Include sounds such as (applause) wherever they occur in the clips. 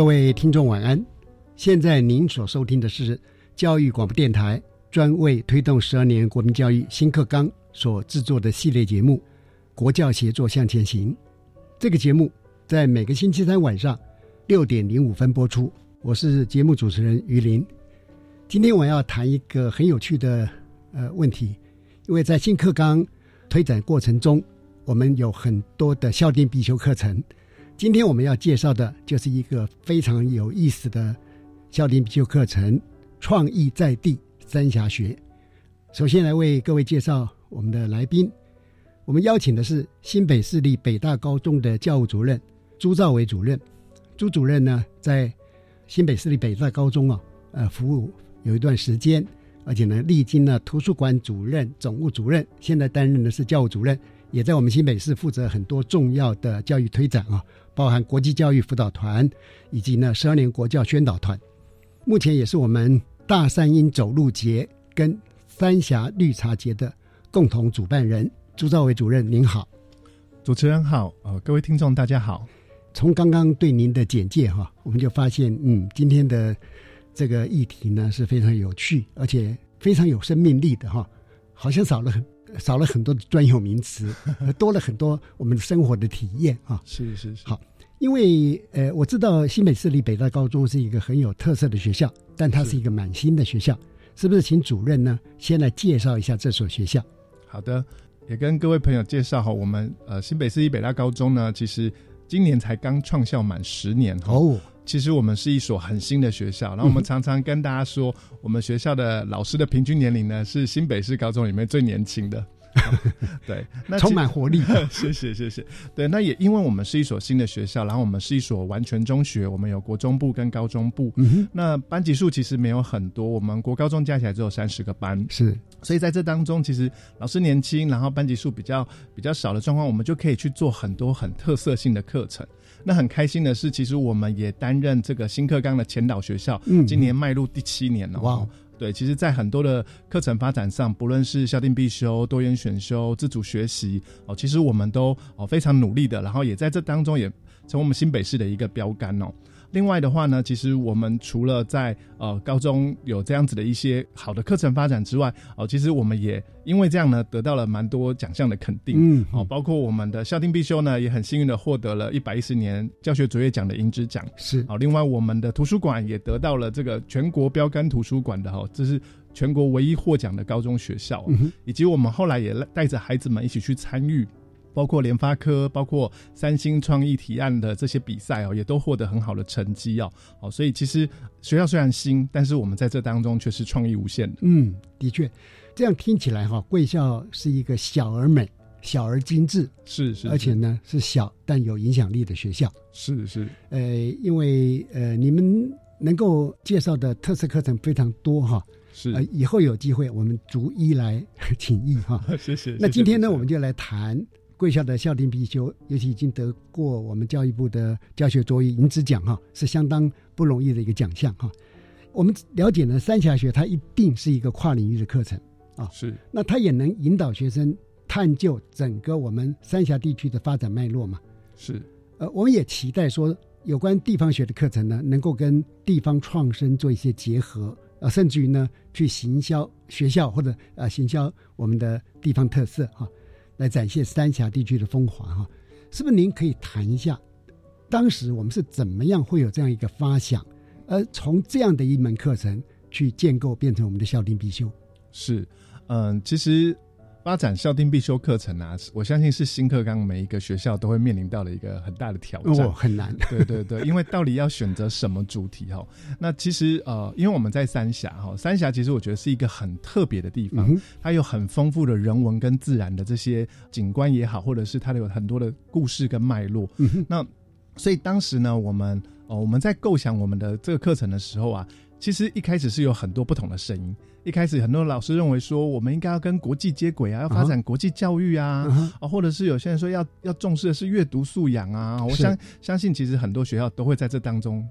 各位听众晚安，现在您所收听的是教育广播电台专为推动十二年国民教育新课纲所制作的系列节目《国教协作向前行》。这个节目在每个星期三晚上六点零五分播出。我是节目主持人于林。今天我要谈一个很有趣的呃问题，因为在新课纲推展过程中，我们有很多的校定必修课程。今天我们要介绍的就是一个非常有意思的校定必修课程——创意在地三峡学。首先来为各位介绍我们的来宾，我们邀请的是新北市立北大高中的教务主任朱兆伟主任。朱主任呢，在新北市立北大高中啊，呃，服务有一段时间，而且呢，历经了图书馆主任、总务主任，现在担任的是教务主任，也在我们新北市负责很多重要的教育推展啊。包含国际教育辅导团，以及呢十二年国教宣导团，目前也是我们大山鹰走路节跟三峡绿茶节的共同主办人。朱兆伟主任您好，主持人好，呃，各位听众大家好。从刚刚对您的简介哈，我们就发现，嗯，今天的这个议题呢是非常有趣，而且非常有生命力的哈，好像少了很。少了很多的专有名词，(laughs) 多了很多我们的生活的体验啊！是是是。好，因为呃，我知道新北市立北大高中是一个很有特色的学校，但它是一个蛮新的学校，是不是？请主任呢先来介绍一下这所学校。好的，也跟各位朋友介绍哈，我们呃新北市立北大高中呢，其实今年才刚创校满十年哦。其实我们是一所很新的学校，然后我们常常跟大家说，我们学校的老师的平均年龄呢是新北市高中里面最年轻的。(laughs) 对，那充满活力。谢谢谢谢。对，那也因为我们是一所新的学校，然后我们是一所完全中学，我们有国中部跟高中部。嗯那班级数其实没有很多，我们国高中加起来只有三十个班。是，所以在这当中，其实老师年轻，然后班级数比较比较少的状况，我们就可以去做很多很特色性的课程。那很开心的是，其实我们也担任这个新课纲的前导学校，嗯今年迈入第七年了。哇，对，其实，在很多的课程发展上，不论是校定必修、多元选修、自主学习，哦，其实我们都哦非常努力的，然后也在这当中也成为我们新北市的一个标杆哦。另外的话呢，其实我们除了在呃高中有这样子的一些好的课程发展之外，哦，其实我们也因为这样呢，得到了蛮多奖项的肯定，嗯，哦，包括我们的校定必修呢，也很幸运的获得了一百一十年教学卓越奖的银质奖，是，哦，另外我们的图书馆也得到了这个全国标杆图书馆的哈，这是全国唯一获奖的高中学校，以及我们后来也带着孩子们一起去参与。包括联发科、包括三星创意提案的这些比赛哦，也都获得很好的成绩哦。哦，所以其实学校虽然新，但是我们在这当中却是创意无限的。嗯，的确，这样听起来哈，贵校是一个小而美、小而精致，是是，而且呢是小但有影响力的学校。是是，呃，因为呃，你们能够介绍的特色课程非常多哈。是，以后有机会我们逐一来 (laughs) 请益哈。(laughs) 谢谢。那今天呢，我们就来谈。贵校的校定必修，尤其已经得过我们教育部的教学卓越银质奖哈，是相当不容易的一个奖项哈。我们了解呢，三峡学它一定是一个跨领域的课程啊，是那它也能引导学生探究整个我们三峡地区的发展脉络嘛。是，呃，我们也期待说，有关地方学的课程呢，能够跟地方创生做一些结合，啊，甚至于呢，去行销学校或者啊，行销我们的地方特色哈、来展现三峡地区的风华哈、是不是？您可以谈一下，当时我们是怎么样会有这样一个发想，而从这样的一门课程去建构变成我们的校定必修？是，嗯，其实发展校定必修课程啊，我相信是新课纲每一个学校都会面临到的一个很大的挑战。哦，很难。对对对，(laughs) 因为到底要选择什么主题哈？那其实呃，因为我们在三峡哈，三峡其实我觉得是一个很特别的地方，嗯它有很丰富的人文跟自然的这些景观也好，或者是它有很多的故事跟脉络。嗯那所以当时呢，我们哦我们在构想我们的这个课程的时候啊，其实一开始是有很多不同的声音。一开始很多老师认为说，我们应该要跟国际接轨啊，要发展国际教育啊，啊，或者是有些人说要要重视的是阅读素养啊。我相相信，其实很多学校都会在这当中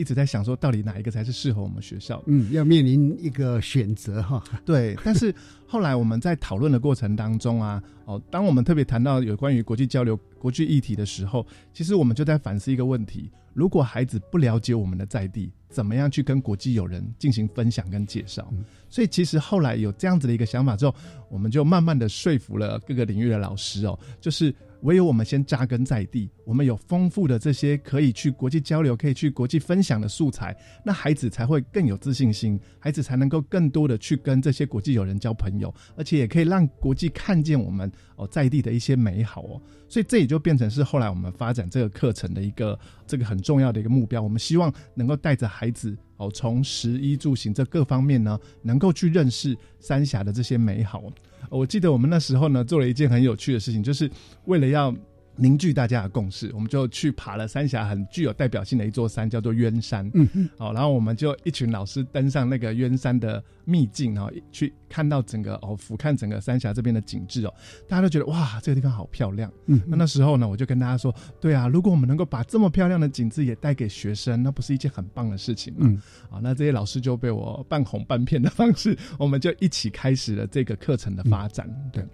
一直在想说，到底哪一个才是适合我们学校。嗯，要面临一个选择哈。(laughs) 对，但是后来我们在讨论的过程当中啊，哦，当我们特别谈到有关于国际交流、国际议题的时候，其实我们就在反思一个问题：如果孩子不了解我们的在地，怎么样去跟国际友人进行分享跟介绍？嗯所以其实后来有这样子的一个想法之后，我们就慢慢的说服了各个领域的老师哦，就是唯有我们先扎根在地，我们有丰富的这些可以去国际交流、可以去国际分享的素材，那孩子才会更有自信心，孩子才能够更多的去跟这些国际友人交朋友，而且也可以让国际看见我们哦在地的一些美好哦。所以这也就变成是后来我们发展这个课程的一个这个很重要的一个目标。我们希望能够带着孩子哦，从食衣住行这各方面呢，能够去认识三峡的这些美好。我记得我们那时候呢，做了一件很有趣的事情，就是为了要凝聚大家的共识，我们就去爬了三峡很具有代表性的一座山，叫做鸳山。嗯哼，哦，然后我们就一群老师登上那个鸳山的秘境，然后去看到整个哦，俯瞰整个三峡这边的景致哦，大家都觉得哇，这个地方好漂亮。嗯那那时候呢，我就跟大家说，对啊，如果我们能够把这么漂亮的景致也带给学生，那不是一件很棒的事情吗？嗯啊，那这些老师就被我半哄半骗的方式，(laughs) 我们就一起开始了这个课程的发展。对，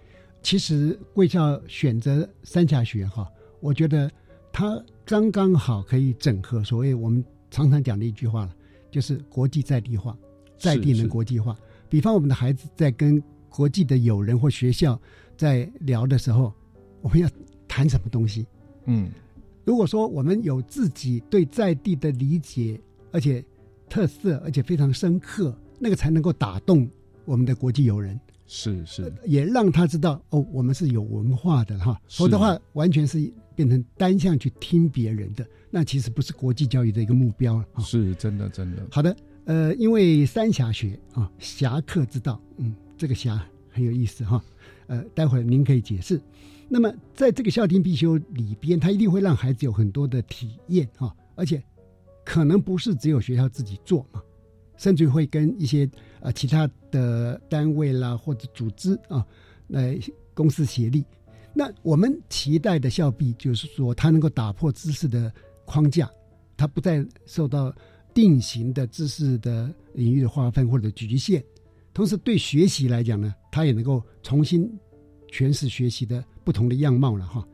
其实贵校选择三峡学哈，我觉得它刚刚好可以整合所谓我们常常讲的一句话了，就是国际在地化，在地能国际化。比方我们的孩子在跟国际的友人或学校在聊的时候，我们要谈什么东西？嗯，如果说我们有自己对在地的理解，而且特色，而且非常深刻，那个才能够打动我们的国际友人。是是，也让他知道哦，我们是有文化的哈，否则的话完全是变成单向去听别人的，那其实不是国际教育的一个目标了哈。是真的真的。好的，呃，因为三峡学啊，侠客之道，嗯，这个侠很有意思哈，呃，待会儿您可以解释。那么在这个校定必修里边，他一定会让孩子有很多的体验哈，而且可能不是只有学校自己做嘛，甚至会跟一些啊其他的单位啦或者组织啊来公司协力。那我们期待的校币就是说，它能够打破知识的框架，它不再受到定型的知识的领域的划分或者局限。同时，对学习来讲呢，它也能够重新诠释学习的不同的样貌了哈。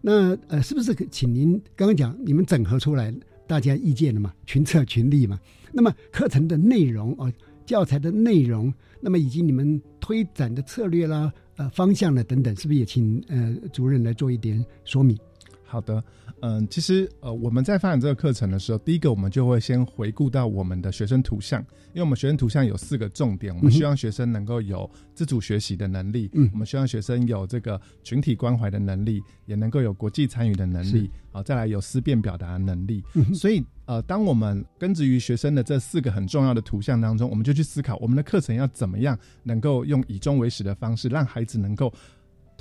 那呃，是不是可请您刚刚讲你们整合出来大家意见了嘛？群策群力嘛？那么课程的内容啊，教材的内容，那么以及你们推展的策略啦、呃方向呢等等，是不是也请呃主任来做一点说明？好的，嗯，其实呃，我们在发展这个课程的时候，第一个我们就会先回顾到我们的学生图像，因为我们学生图像有四个重点，我们希望学生能够有自主学习的能力，嗯我们希望学生有这个群体关怀的能力，也能够有国际参与的能是力，啊，再来有思辨表达的能力。嗯所以呃，当我们根植于学生的这四个很重要的图像当中，我们就去思考我们的课程要怎么样能够用以终为始的方式，让孩子能够。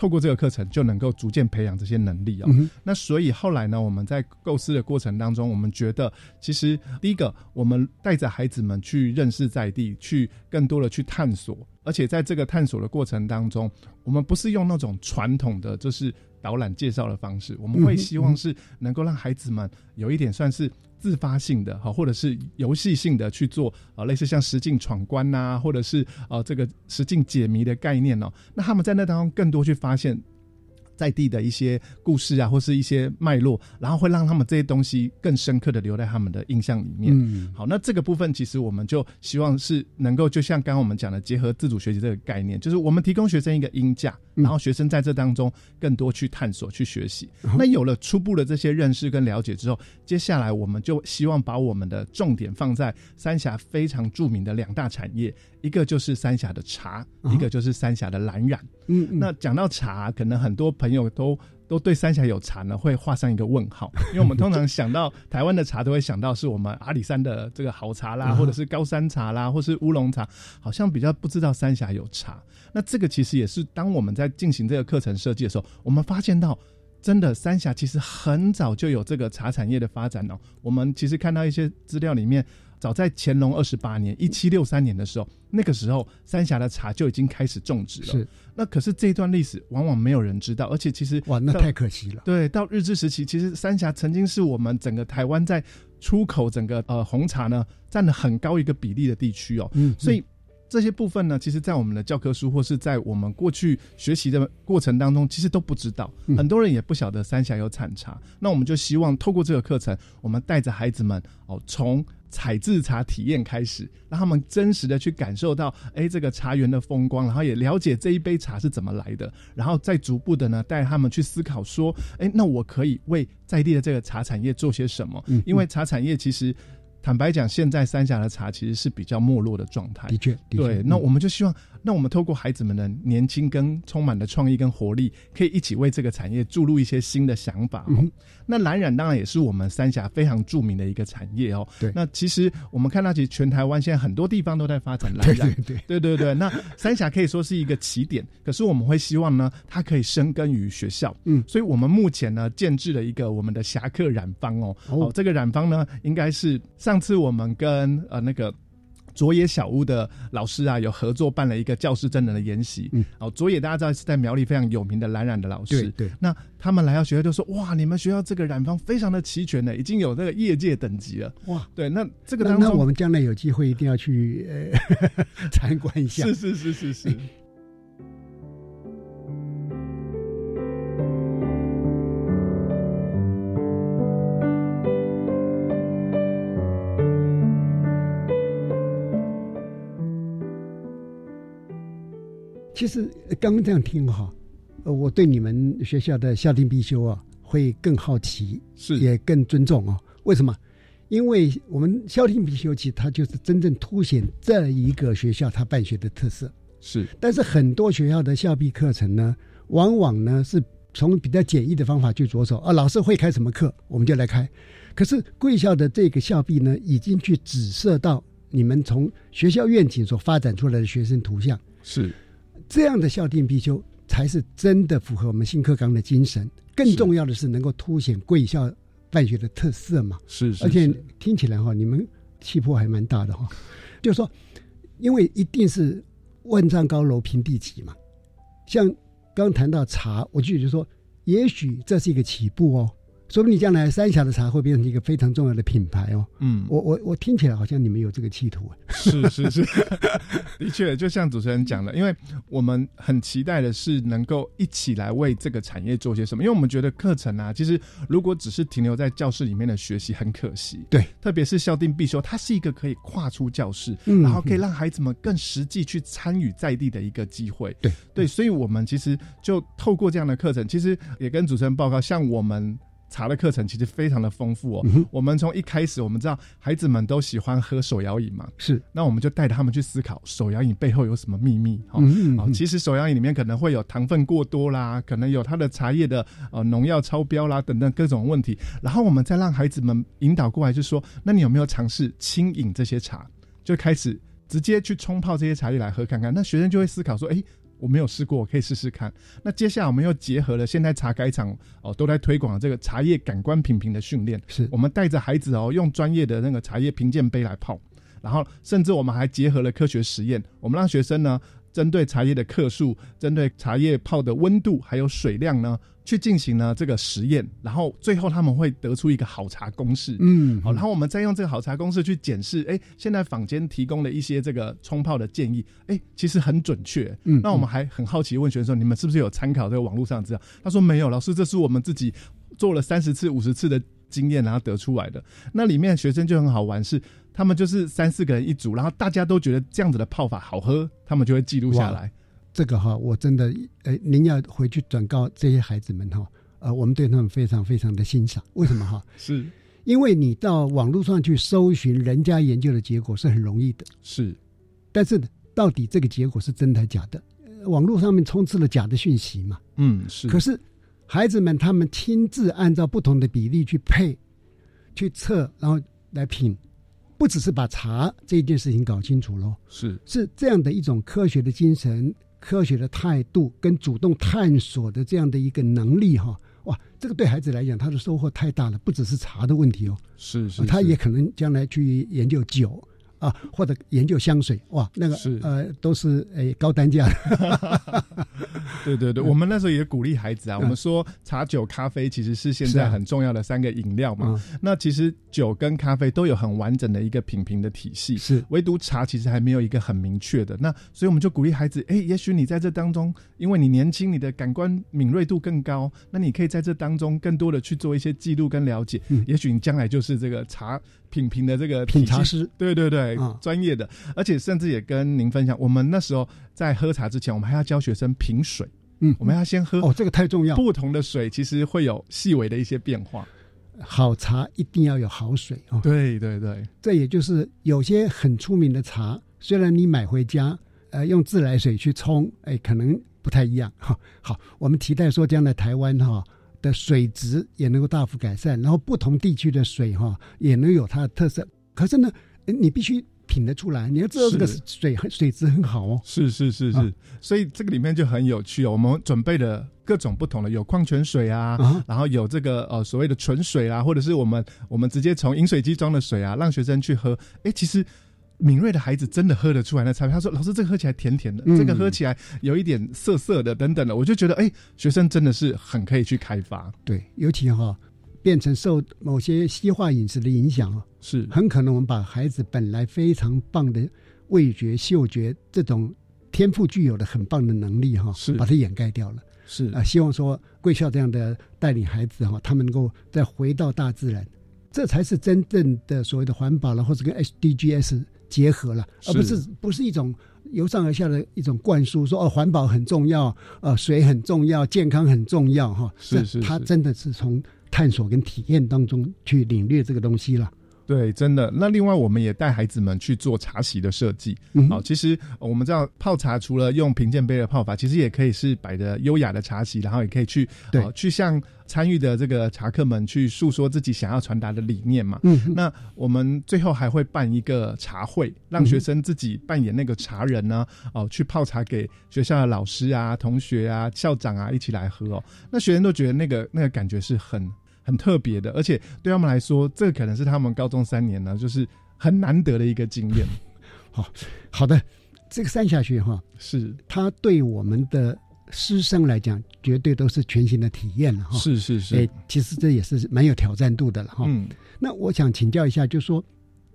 透过这个课程，就能够逐渐培养这些能力啊、嗯那所以后来呢，我们在构思的过程当中，我们觉得其实第一个，我们带着孩子们去认识在地，去更多的去探索，而且在这个探索的过程当中，我们不是用那种传统的就是导览介绍的方式，我们会希望是能够让孩子们有一点算是自发性的哈，或者是游戏性的去做啊，类似像实境闯关呐，或者是啊这个实境解谜的概念哦。那他们在那当中更多去发现。在地的一些故事啊，或是一些脉络，然后会让他们这些东西更深刻的留在他们的印象里面。嗯，好，那这个部分其实我们就希望是能够，就像刚刚我们讲的，结合自主学习这个概念，就是我们提供学生一个音架，然后学生在这当中更多去探索、去学习。那有了初步的这些认识跟了解之后，接下来我们就希望把我们的重点放在三峡非常著名的两大产业。一个就是三峡的茶，一个就是三峡的蓝染。嗯，那讲到茶，可能很多朋友都都对三峡有茶呢，会画上一个问号，(laughs) 因为我们通常想到台湾的茶，都会想到是我们阿里山的这个好茶啦，或者是高山茶啦，或是乌龙茶，好像比较不知道三峡有茶。那这个其实也是当我们在进行这个课程设计的时候，我们发现到，真的三峡其实很早就有这个茶产业的发展哦。我们其实看到一些资料里面。早在乾隆二十八年（一七六三年）的时候，那个时候三峡的茶就已经开始种植了。是，那可是这一段历史往往没有人知道，而且其实哇，那太可惜了。对，到日治时期，其实三峡曾经是我们整个台湾在出口整个呃红茶呢占了很高一个比例的地区哦。嗯，所以这些部分呢，其实，在我们的教科书或是在我们过去学习的过程当中，其实都不知道，很多人也不晓得三峡有产茶。那我们就希望透过这个课程，我们带着孩子们哦，从采制茶体验开始，让他们真实的去感受到，哎，这个茶园的风光，然后也了解这一杯茶是怎么来的，然后再逐步的呢，带他们去思考说，哎，那我可以为在地的这个茶产业做些什么？嗯，因为茶产业其实。坦白讲，现在三峡的茶其实是比较没落的状态。的确，对。那我们就希望，那我们透过孩子们的年轻跟充满的创意跟活力，可以一起为这个产业注入一些新的想法。那蓝染当然也是我们三峡非常著名的一个产业哦。对。那其实我们看到，其实全台湾现在很多地方都在发展蓝染。对对对对。那三峡可以说是一个起点，可是我们会希望呢，它可以生根于学校。嗯。所以我们目前呢，建制了一个我们的侠客染坊哦。哦。这个染坊呢，应该是上次我们跟跟呃那个佐野小屋的老师啊有合作办了一个教师真人的研习，嗯，哦，佐野大家知道是在苗栗非常有名的蓝染的老师，对对，那他们来到学校就说哇，你们学校这个染坊非常的齐全呢，已经有这个业界等级了，哇，对，那这个那那我们将来有机会一定要去呃 (laughs) 参观一下，是是是是是。(laughs) 其实刚刚这样听哈，呃，我对你们学校的校定必修啊，会更好奇，是也更尊重哦。为什么？因为我们校定必修其实它就是真正凸显这一个学校它办学的特色。是，但是很多学校的校必课程呢，往往呢是从比较简易的方法去着手啊，老师会开什么课，我们就来开。可是贵校的这个校必呢，已经去指涉到你们从学校愿景所发展出来的学生图像。是。这样的校定必修才是真的符合我们新课纲的精神。更重要的是，能够凸显贵校办学的特色嘛。是是。而且听起来哈，你们气魄还蛮大的哈。就是说，因为一定是万丈高楼平地起嘛。像刚谈到茶，我就觉得说，也许这是一个起步哦。说不定将来三峡的茶会变成一个非常重要的品牌哦。嗯，我我我听起来好像你们有这个企图啊。是是是，(laughs) 的确，就像主持人讲的，因为我们很期待的是能够一起来为这个产业做些什么。因为我们觉得课程啊，其实如果只是停留在教室里面的学习，很可惜。对，特别是校定必修，它是一个可以跨出教室，嗯、然后可以让孩子们更实际去参与在地的一个机会。对对，所以我们其实就透过这样的课程，其实也跟主持人报告，像我们。茶的课程其实非常的丰富哦。我们从一开始，我们知道孩子们都喜欢喝手摇饮嘛，是。那我们就带着他们去思考手摇饮背后有什么秘密哈。哦，其实手摇饮里面可能会有糖分过多啦，可能有它的茶叶的呃农药超标啦等等各种问题。然后我们再让孩子们引导过来，就说：那你有没有尝试轻饮这些茶？就开始直接去冲泡这些茶叶来喝看看。那学生就会思考说：哎。我没有试过，我可以试试看。那接下来我们又结合了现在茶改厂哦都在推广这个茶叶感官品评的训练，是。我们带着孩子哦用专业的那个茶叶评鉴杯来泡，然后甚至我们还结合了科学实验，我们让学生呢针对茶叶的克数、针对茶叶泡的温度还有水量呢，去进行呢这个实验，然后最后他们会得出一个好茶公式。嗯，好，然后我们再用这个好茶公式去检视，哎，现在坊间提供的一些这个冲泡的建议，哎，其实很准确。嗯那我们还很好奇问学生，你们是不是有参考这个网络上资料？他说没有，老师，这是我们自己做了三十次、五十次的经验，然后得出来的。那里面学生就很好玩，是他们就是三四个人一组，然后大家都觉得这样子的泡法好喝，他们就会记录下来。这个哈，我真的，呃，您要回去转告这些孩子们哈，呃，我们对他们非常非常的欣赏。为什么哈？(laughs) 是因为你到网络上去搜寻人家研究的结果是很容易的，是，但是到底这个结果是真的假的？呃网络上面充斥了假的讯息嘛。嗯，是。可是孩子们他们亲自按照不同的比例去配、去测，然后来品，不只是把茶这件事情搞清楚喽，是是这样的一种科学的精神、科学的态度跟主动探索的这样的一个能力哈。哇，这个对孩子来讲，他的收获太大了，不只是茶的问题哦，是是，他也可能将来去研究酒啊，或者研究香水，哇，那个是呃都是诶高单价 (laughs) 的。对对对，我们那时候也鼓励孩子啊，我们说茶酒咖啡其实是现在很重要的三个饮料嘛。嗯那其实酒跟咖啡都有很完整的一个品评的体系，是唯独茶其实还没有一个很明确的。那所以我们就鼓励孩子，哎，也许你在这当中，因为你年轻，你的感官敏锐度更高，那你可以在这当中更多的去做一些记录跟了解。嗯也许你将来就是这个茶品评的这个品茶师，对对对，啊专业的，而且甚至也跟您分享，我们那时候在喝茶之前，我们还要教学生品水，嗯，我们要先喝哦，这个太重要。不同的水，其实会有细微的一些变化。好茶一定要有好水哦。对对对，这也就是有些很出名的茶，虽然你买回家，呃，用自来水去冲，哎，可能不太一样哈。好，我们期待说将来台湾哈的水质也能够大幅改善，然后不同地区的水哈也能有它的特色。可是呢，呃你必须品得出来，你要知道这个水很水质很好哦。是是是是，啊所以这个里面就很有趣哦。我们准备了各种不同的，有矿泉水啊，啊然后有这个呃所谓的纯水啊，或者是我们我们直接从饮水机装的水啊，让学生去喝。哎，其实。敏锐的孩子真的喝得出来那差别。他说：“老师，这个喝起来甜甜的，嗯这个喝起来有一点涩涩的，等等的。”我就觉得，哎，学生真的是很可以去开发。对，尤其哈变成受某些西化饮食的影响啊，是很可能我们把孩子本来非常棒的味觉、嗅觉这种天赋具有的很棒的能力哈，是把它掩盖掉了。是啊、希望说贵校这样的带领孩子哈，他们能够再回到大自然，这才是真正的所谓的环保了，或者跟 SDGs 结合了，而不是不是一种由上而下的一种灌输，说哦环保很重要，呃水很重要，健康很重要哈。是是是他真的是从探索跟体验当中去领略这个东西了。对，真的。那另外，我们也带孩子们去做茶席的设计。嗯好，其实呃我们知道泡茶除了用平鉴杯的泡法，其实也可以是摆的优雅的茶席，然后也可以去对呃去向参与的这个茶客们去诉说自己想要传达的理念嘛。嗯，那我们最后还会办一个茶会，让学生自己扮演那个茶人呢，哦、去泡茶给学校的老师啊、同学啊、校长啊一起来喝哦。那学生都觉得那个那个感觉是很很特别的，而且对他们来说，这个可能是他们高中三年呢，就是很难得的一个经验。(laughs) 好好的，这个三峡学哈，是它对我们的师生来讲，绝对都是全新的体验了哈。是是是哎，，其实这也是蛮有挑战度的了哈。嗯，那我想请教一下，就是说，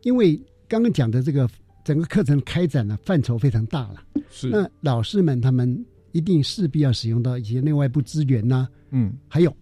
因为刚刚讲的这个整个课程开展呢范畴非常大了，是那老师们他们一定势必要使用到一些内外部资源呐、嗯还有，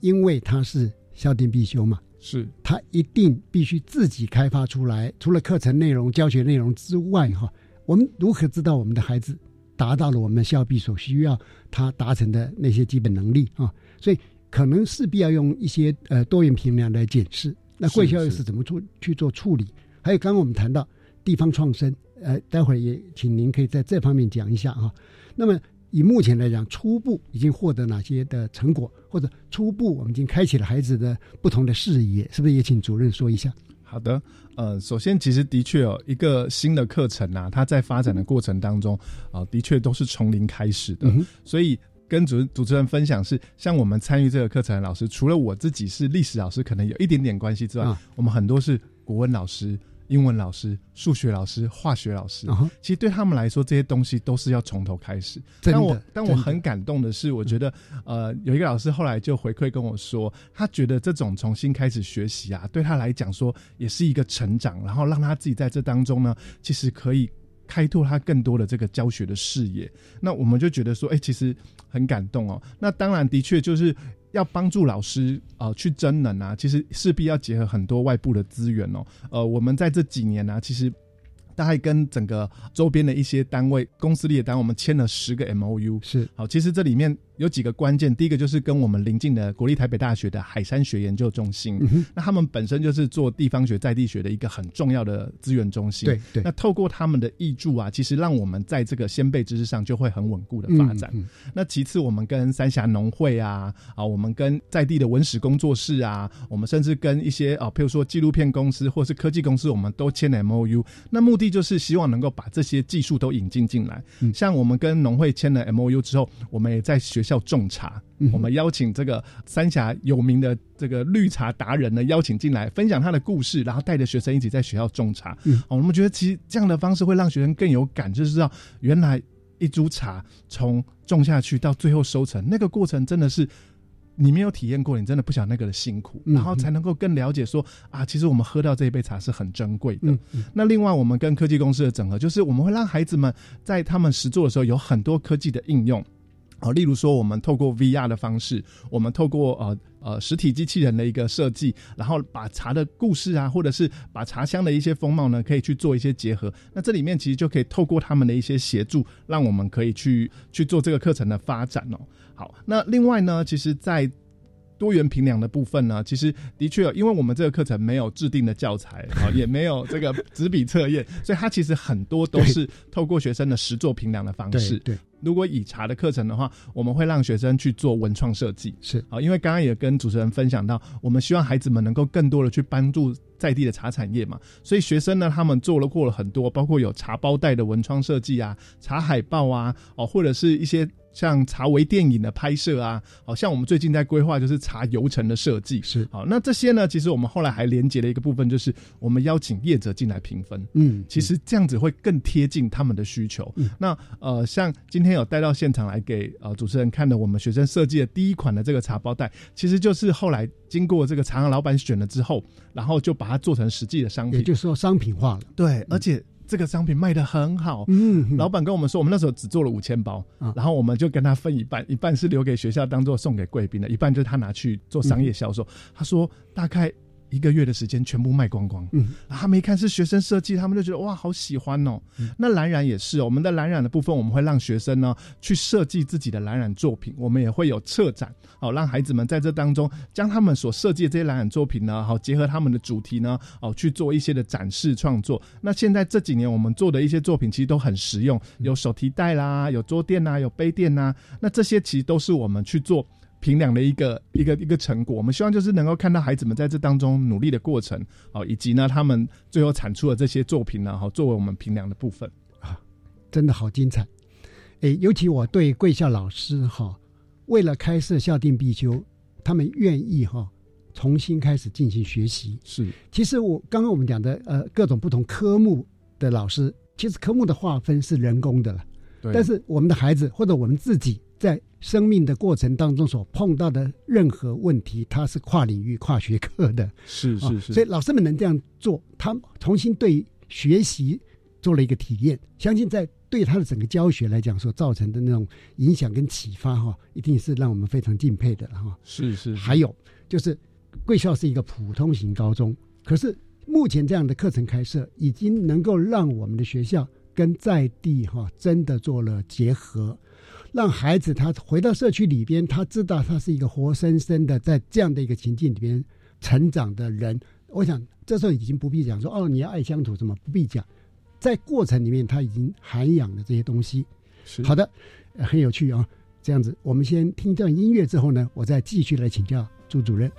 因为它是校定必修嘛，是他一定必须自己开发出来。除了课程内容、教学内容之外，哈，我们如何知道我们的孩子达到了我们校必所需要他达成的那些基本能力啊？所以可能势必要用一些呃多元评量来检视。那贵校又是是怎么做去做处理？还有刚刚我们谈到地方创生，呃，待会儿也请您可以在这方面讲一下哈。那么以目前来讲，初步已经获得哪些的成果，或者初步我们已经开启了孩子的不同的视野，是不是也请主任说一下？好的，呃，首先其实的确哦一个新的课程啊，它在发展的过程当中啊、的确都是从零开始的，嗯所以跟主主持人分享是，像我们参与这个课程的老师，除了我自己是历史老师，可能有一点点关系之外，啊我们很多是国文老师、英文老师、数学老师、化学老师，啊其实对他们来说，这些东西都是要从头开始。但我但我很感动的是，我觉得呃，有一个老师后来就回馈跟我说，他觉得这种重新开始学习啊，对他来讲说也是一个成长，然后让他自己在这当中呢，其实可以开拓他更多的这个教学的视野。那我们就觉得说，哎、其实很感动哦。那当然，的确就是。要帮助老师呃去增能啊，其实势必要结合很多外部的资源哦。呃，我们在这几年呢、其实大概跟整个周边的一些单位、公司里的单位，我们签了十个 M O U。是好，其实这里面有几个关键，第一个就是跟我们邻近的国立台北大学的海山学研究中心，嗯，那他们本身就是做地方学、在地学的一个很重要的资源中心。对对那，透过他们的挹注啊，其实让我们在这个先辈知识上就会很稳固的发展。嗯，那其次，我们跟三峡农会啊，啊，我们跟在地的文史工作室啊，我们甚至跟一些啊，譬如说纪录片公司或是科技公司，我们都签了 M O U。那目的就是希望能够把这些技术都引进进来。嗯像我们跟农会签了 M O U 之后，我们也在学校种茶。嗯我们邀请这个三峡有名的这个绿茶达人呢，邀请进来分享他的故事，然后带着学生一起在学校种茶。嗯哦，我们觉得其实这样的方式会让学生更有感，就是知道原来一株茶从种下去到最后收成，那个过程真的是。你没有体验过，你真的不晓得那个的辛苦，嗯然后才能够更了解说啊，其实我们喝到这一杯茶是很珍贵的。嗯嗯那另外，我们跟科技公司的整合，就是我们会让孩子们在他们实做的时候有很多科技的应用。啊，例如说，我们透过 VR 的方式，我们透过呃呃实体机器人的一个设计，然后把茶的故事啊，或者是把茶香的一些风貌呢，可以去做一些结合。那这里面其实就可以透过他们的一些协助，让我们可以去去做这个课程的发展哦。好，那另外呢，其实，在多元评量的部分呢，其实的确，因为我们这个课程没有制定的教材啊，(laughs) 也没有这个纸笔测验，所以它其实很多都是透过学生的实作评量的方式。对对如果以茶的课程的话，我们会让学生去做文创设计。是啊，因为刚刚也跟主持人分享到，我们希望孩子们能够更多的去帮助在地的茶产业嘛，所以学生呢，他们做了过了很多，包括有茶包袋的文创设计啊，茶海报啊，哦，或者是一些像茶微电影的拍摄啊，好、像我们最近在规划就是茶游程的设计。是，好，那这些呢，其实我们后来还连接了一个部分，就是我们邀请业者进来评分。嗯，其实这样子会更贴近他们的需求。嗯那呃，像今天有带到现场来给呃主持人看的，我们学生设计的第一款的这个茶包袋，其实就是后来经过这个茶行老板选了之后，然后就把它做成实际的商品。也就是说商品化了。对，而且这个商品卖的很好。嗯，老板跟我们说，我们那时候只做了五千包，啊然后我们就跟他分一半，一半是留给学校当做送给贵宾的，一半就是他拿去做商业销售。他说大概一个月的时间全部卖光光。嗯他们一看是学生设计，他们就觉得哇，好喜欢哦。嗯那蓝染也是，我们的蓝染的部分，我们会让学生呢去设计自己的蓝染作品，我们也会有策展，好、让孩子们在这当中将他们所设计的这些蓝染作品呢，好、结合他们的主题呢，哦去做一些的展示创作。那现在这几年我们做的一些作品其实都很实用，有手提袋啦，有桌垫啦，有杯垫啦，那这些其实都是我们去做。评量的一个一个一个成果，我们希望就是能够看到孩子们在这当中努力的过程，哦，以及呢他们最后产出的这些作品呢，哈作为我们平量的部分啊。真的好精彩。诶，尤其我对贵校老师哈，为了开设校定必修，他们愿意哈重新开始进行学习。是其实我刚刚我们讲的呃各种不同科目的老师，其实科目的划分是人工的了，对，但是我们的孩子或者我们自己在生命的过程当中所碰到的任何问题，它是跨领域、跨学科的。啊是是是，所以老师们能这样做，他重新对学习做了一个体验，相信在对他的整个教学来讲所造成的那种影响跟启发哈，一定是让我们非常敬佩的了哈。是是，还有就是贵校是一个普通型高中，可是目前这样的课程开设，已经能够让我们的学校跟在地哈真的做了结合。让孩子他回到社区里边，他知道他是一个活生生的在这样的一个情境里边成长的人。我想这时候已经不必讲说哦，你要爱乡土什么，不必讲，在过程里面他已经涵养了这些东西。是好的，呃很有趣啊。这样子，我们先听一段音乐之后呢，我再继续来请教朱主任。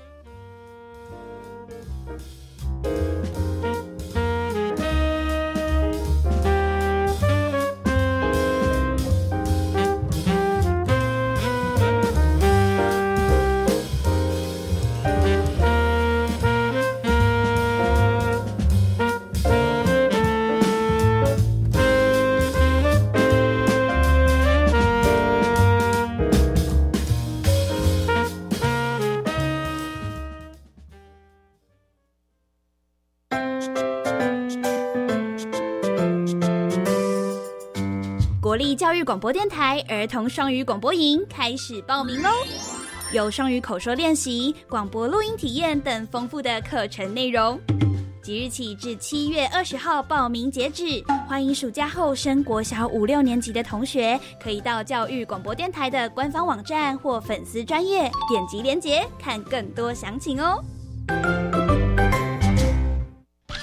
广播电台儿童双语广播营开始报名喽！有双语口说练习、广播录音体验等丰富的课程内容。即日起至七月二十号报名截止，欢迎暑假后升国小五六年级的同学，可以到教育广播电台的官方网站或粉丝专业点击链接看更多详情哦。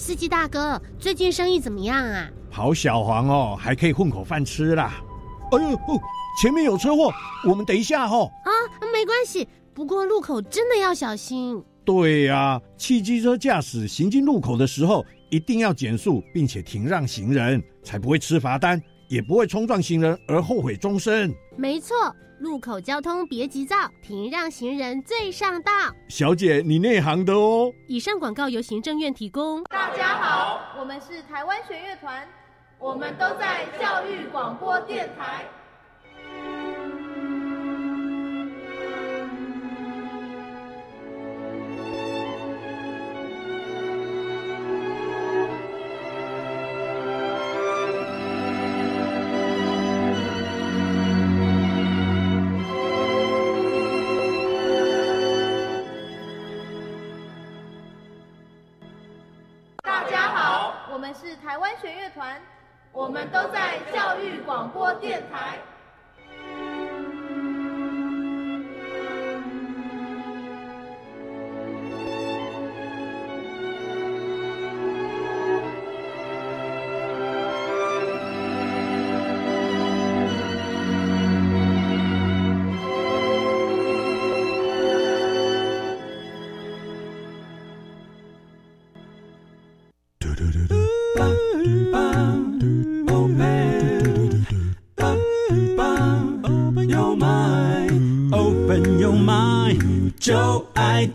哎，司机大哥，最近生意怎么样啊？跑小黄哦，还可以混口饭吃啦。哎呦，前面有车祸，我们等一下哦。啊，没关系，不过路口真的要小心。对呀，汽机车驾驶行经路口的时候，一定要减速，并且停让行人，才不会吃罚单，也不会冲撞行人而后悔终身。没错，路口交通别急躁，停让行人最上道。小姐，你内行的哦。以上广告由行政院提供。大家好，我们是台湾弦乐团，我们都在教育广播电台。我们都在教育广播电台。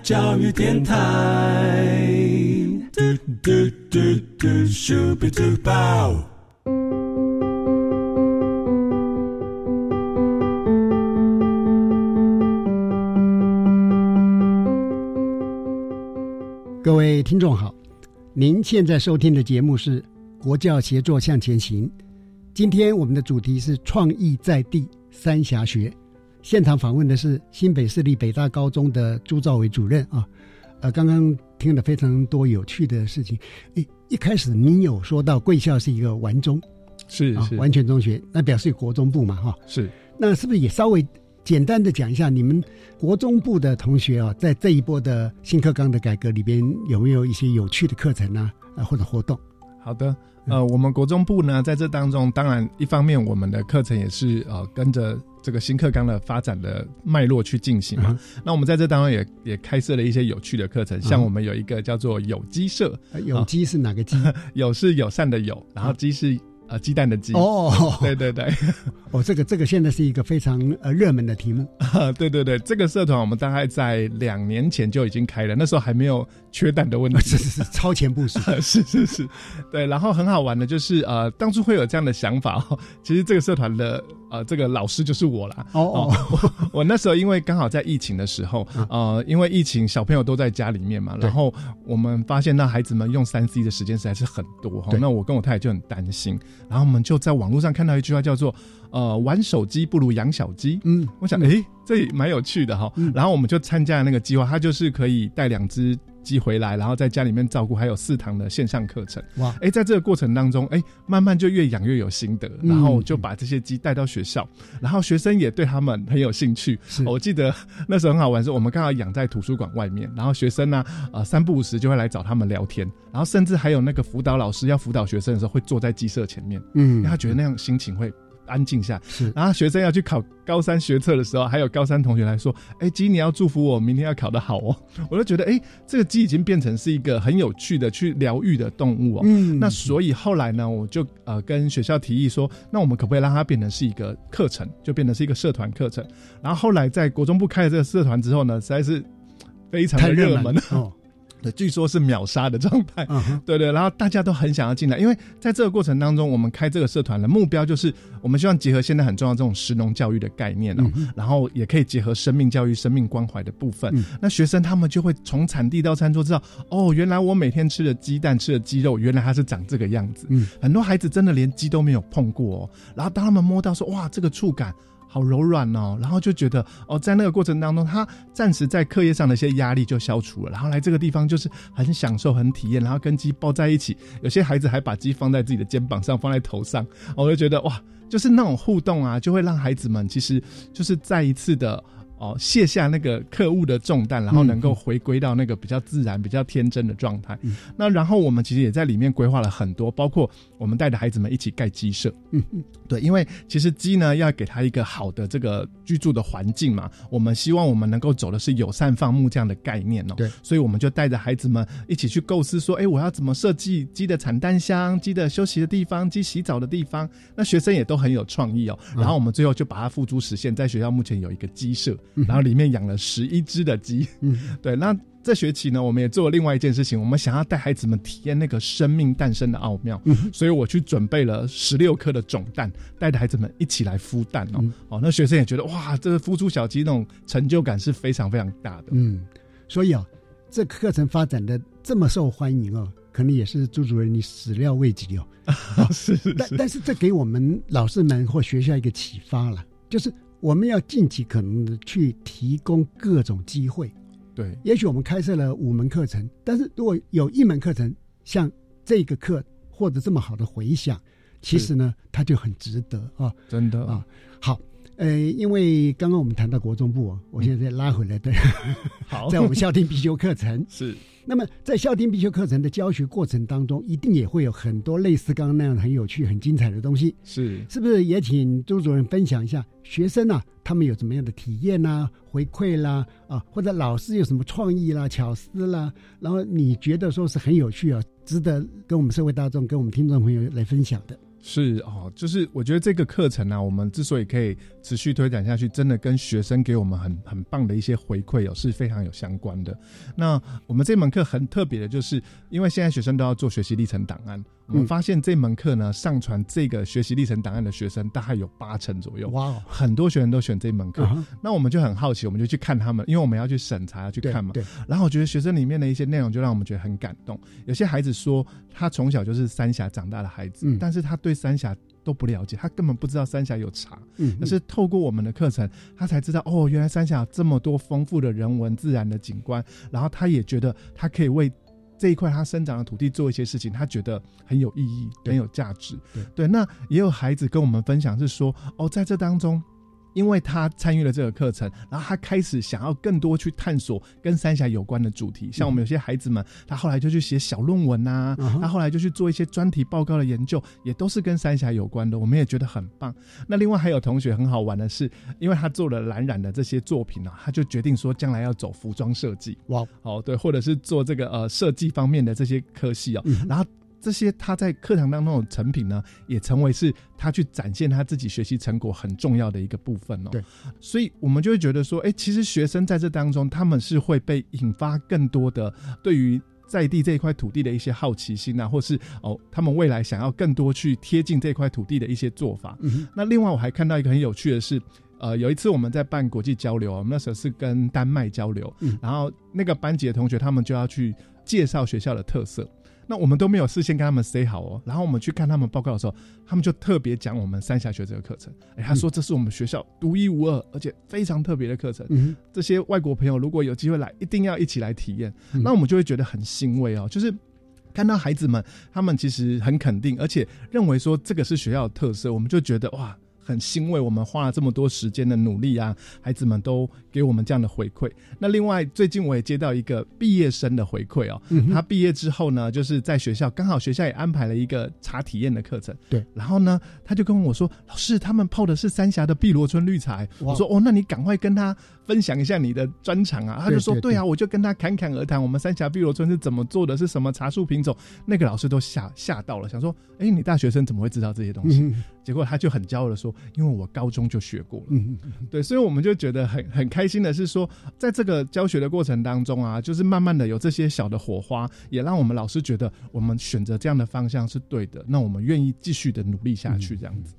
教育电台嘟嘟嘟嘟。各位听众好，您现在收听的节目是《国教协作向前行》。今天我们的主题是创意在地三峡学。现场访问的是新北市立北大高中的朱兆伟主任啊，呃，刚刚听了非常多有趣的事情。一一开始您有说到贵校是一个完中，是是完全中学，那表示国中部嘛哈。是，那是不是也稍微简单的讲一下你们国中部的同学啊，在这一波的新课纲的改革里边有没有一些有趣的课程呢？啊，或者活动？好的，呃，我们国中部呢，在这当中，当然一方面我们的课程也是呃跟着。这个新课纲的发展的脉络去进行嘛？那我们在这当中也也开设了一些有趣的课程，像我们有一个叫做有机社，有机是哪个机？(laughs) 有是友善的友，然后机是。呃，鸡蛋的鸡。哦，对 (laughs) 对对，(laughs) 哦，这个这个现在是一个非常呃热门的题目。(laughs) 啊，对对对，这个社团我们大概在两年前就已经开了，那时候还没有缺蛋的问题，是是是超前部署，是是是，对，然后很好玩的就是呃，当初会有这样的想法，其实这个社团的呃这个老师就是我啦。哦哦，我那时候因为刚好在疫情的时候，呃，因为疫情小朋友都在家里面嘛，然后我们发现那孩子们用三 C 的时间实在是很多哈，那我跟我太太就很担心。然后我们就在网络上看到一句话，叫做“呃，玩手机不如养小鸡”。嗯，我想，哎，这也蛮有趣的哈。然后我们就参加了那个计划，它就是可以带两只鸡回来，然后在家里面照顾，还有四堂的线上课程。哇，哎，在这个过程当中，哎，慢慢就越养越有心得，然后就把这些鸡带到学校，然后学生也对他们很有兴趣。我记得那时候很好玩，是我们刚好养在图书馆外面，然后学生呢，呃，三不五时就会来找他们聊天，然后甚至还有那个辅导老师要辅导学生的时候，会坐在鸡舍前面，嗯，他觉得那样心情会。安静下。是，然后学生要去考高三学测的时候，还有高三同学来说：“哎，鸡，你要祝福我明天要考得好哦。(laughs) ”我就觉得，哎，这个鸡已经变成是一个很有趣的去疗愈的动物哦。嗯，那所以后来呢，我就呃跟学校提议说，那我们可不可以让它变成是一个课程，就变成是一个社团课程？然后后来在国中部开了这个社团之后呢，实在是非常的热门哦。据说是秒杀的状态，(laughs) 对对，然后大家都很想要进来，因为在这个过程当中，我们开这个社团的目标就是，我们希望结合现在很重要这种食农教育的概念哦，然后也可以结合生命教育、生命关怀的部分。那学生他们就会从产地到餐桌知道，哦，原来我每天吃的鸡蛋、吃的鸡肉，原来它是长这个样子。很多孩子真的连鸡都没有碰过，哦，然后当他们摸到说，哇，这个触感。好柔软哦，然后就觉得哦，在那个过程当中，他暂时在课业上的一些压力就消除了，然后来这个地方就是很享受、很体验，然后跟鸡抱在一起，有些孩子还把鸡放在自己的肩膀上，放在头上，我就觉得哇，就是那种互动啊，就会让孩子们其实就是再一次的。哦，卸下那个客户的重担，然后能够回归到那个比较自然、比较天真的状态。那然后我们其实也在里面规划了很多，包括我们带着孩子们一起盖鸡舍。嗯嗯，对，因为其实鸡呢要给它一个好的这个居住的环境嘛，我们希望我们能够走的是友善放牧这样的概念哦。对，所以我们就带着孩子们一起去构思说，哎，我要怎么设计鸡的产蛋箱、鸡的休息的地方、鸡洗澡的地方？那学生也都很有创意哦。然后我们最后就把它付诸实现，在学校目前有一个鸡舍。然后里面养了十一只的鸡，嗯，对。那这学期呢，我们也做了另外一件事情，我们想要带孩子们体验那个生命诞生的奥妙，所以我去准备了十六颗的种蛋，带着孩子们一起来孵蛋哦。哦，那学生也觉得哇，这个孵出小鸡那种成就感是非常非常大的。嗯，所以啊，这课程发展的这么受欢迎哦，可能也是朱主任你始料未及哦。(laughs) 是，但但是这给我们老师们或学校一个启发了，就是。我们要尽其可能的去提供各种机会，对。也许我们开设了五门课程，但是如果有一门课程像这个课获得这么好的回响，其实呢，它就很值得啊，真的啊。好，呃，因为刚刚我们谈到国中部啊，我现在拉回来的，(laughs) 好，在我们校定必修课程 (laughs) 是。那么，在校定必修课程的教学过程当中，一定也会有很多类似刚刚那样很有趣、很精彩的东西。是，是不是也请朱主任分享一下学生啊，他们有什么样的体验呐、回馈啦啊，或者老师有什么创意啦、巧思啦，然后你觉得说是很有趣啊，值得跟我们社会大众、跟我们听众朋友来分享的。是哦，就是我觉得这个课程呢，我们之所以可以持续推展下去，真的跟学生给我们很很棒的一些回馈哦，是非常有相关的。那我们这门课很特别的，就是因为现在学生都要做学习历程档案。我们发现这门课呢，上传这个学习历程档案的学生大概有八成左右。哇，很多学员都选这门课。那我们就很好奇，我们就去看他们，因为我们要去审查，要去看嘛。对。然后我觉得学生里面的一些内容，就让我们觉得很感动。有些孩子说，他从小就是三峡长大的孩子，但是他对三峡都不了解，他根本不知道三峡有茶。嗯。可是透过我们的课程，他才知道哦，原来三峡这么多丰富的人文、自然的景观。然后他也觉得他可以为。这一块他生长的土地做一些事情，他觉得很有意义，很有价值。对，那也有孩子跟我们分享是说，哦，在这当中。因为他参与了这个课程，然后他开始想要更多去探索跟三峡有关的主题。像我们有些孩子们，他后来就去写小论文呐，他后来就去做一些专题报告的研究，也都是跟三峡有关的。我们也觉得很棒。那另外还有同学很好玩的是，因为他做了蓝染的这些作品呢，他就决定说将来要走服装设计。哇，哦对，或者是做这个呃设计方面的这些科系哦，然后。这些他在课堂当中的成品呢，也成为是他去展现他自己学习成果很重要的一个部分哦。对，所以我们就会觉得说，哎，其实学生在这当中，他们是会被引发更多的对于在地这一块土地的一些好奇心啊，或是哦，他们未来想要更多去贴近这块土地的一些做法。那另外我还看到一个很有趣的是，呃，有一次我们在办国际交流，我们那时候是跟丹麦交流，然后那个班级的同学他们就要去介绍学校的特色。那我们都没有事先跟他们 say 好哦，然后我们去看他们报告的时候，他们就特别讲我们三峡学这个课程。哎，他说这是我们学校独一无二而且非常特别的课程。嗯，这些外国朋友如果有机会来，一定要一起来体验。那我们就会觉得很欣慰哦，就是看到孩子们他们其实很肯定，而且认为说这个是学校的特色，我们就觉得哇。很欣慰，我们花了这么多时间的努力啊，孩子们都给我们这样的回馈。那另外，最近我也接到一个毕业生的回馈哦，他毕业之后呢，就是在学校刚好学校也安排了一个茶体验的课程，对，然后呢，他就跟我说，老师，他们泡的是三峡的碧螺春绿茶。我说，哦，那你赶快跟他分享一下你的专长啊。他就说，对啊，我就跟他侃侃而谈，我们三峡碧螺春是怎么做的，是什么茶树品种。那个老师都吓吓到了，想说，哎，你大学生怎么会知道这些东西？结果他就很骄傲的说，因为我高中就学过了。嗯对，所以我们就觉得很很开心的是说，在这个教学的过程当中啊，就是慢慢的有这些小的火花，也让我们老师觉得我们选择这样的方向是对的，那我们愿意继续的努力下去，这样子。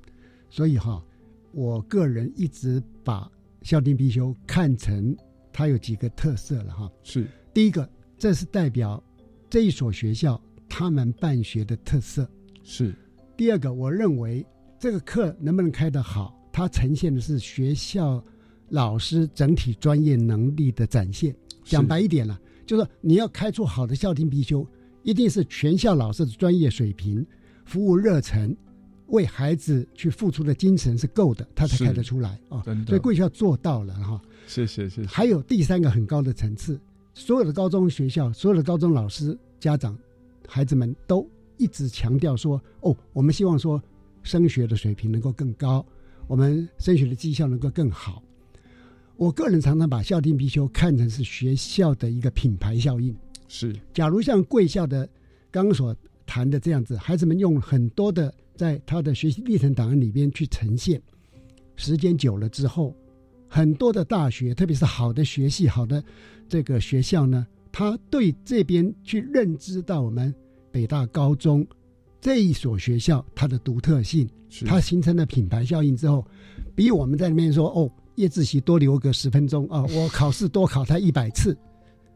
所以哈，我个人一直把校定必修看成它有几个特色了哈。是第一个，这是代表这一所学校他们办学的特色。是第二个，我认为。这个课能不能开得好？它呈现的是学校老师整体专业能力的展现。讲白一点了，就是你要开出好的校定必修，一定是全校老师的专业水平、服务热忱、为孩子去付出的精神是够的，他才看得出来啊。所以贵校做到了哈。谢谢谢谢。还有第三个很高的层次，所有的高中学校、所有的高中老师、家长、孩子们都一直强调说：哦，我们希望说。升学的水平能够更高，我们升学的绩效能够更好。我个人常常把校定必修看成是学校的一个品牌效应。是，假如像贵校的刚刚所谈的这样子，孩子们用很多的在他的学习历程档案里边去呈现，时间久了之后，很多的大学，特别是好的学系、好的这个学校呢，他对这边去认知到我们北大高中。这一所学校它的独特性，它形成了品牌效应之后，比我们在里面说哦，夜自习多留个十分钟啊，我考试多考他一百次，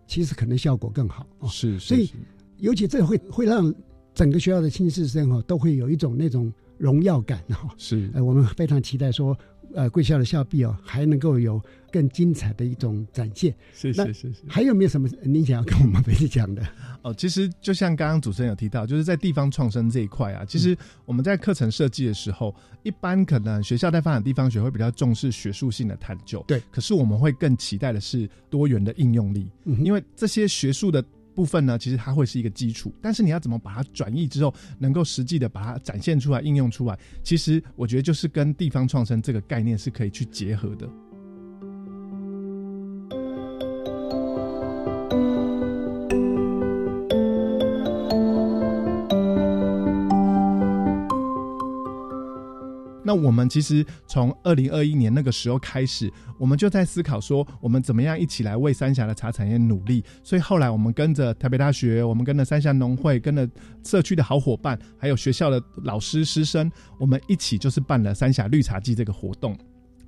其实可能效果更好啊。是，所以尤其这会会让整个学校的亲师生哈都会有一种那种荣耀感哈。是，呃，我们非常期待说。呃，贵校的校毕哦，还能够有更精彩的一种展现。谢谢谢谢。还有没有什么您想要跟我们分享的？哦，其实就像刚刚主持人有提到，就是在地方创生这一块啊，其实我们在课程设计的时候，一般可能学校在发展地方学会比较重视学术性的探究，对。可是我们会更期待的是多元的应用力，因为这些学术的。部分呢，其实它会是一个基础，但是你要怎么把它转译之后，能够实际的把它展现出来、应用出来，其实我觉得就是跟地方创生这个概念是可以去结合的。那我们其实从二零二一年那个时候开始，我们就在思考说，我们怎么样一起来为三峡的茶产业努力。所以后来我们跟着台北大学，我们跟着三峡农会，跟着社区的好伙伴，还有学校的老师师生，我们一起就是办了三峡绿茶季这个活动。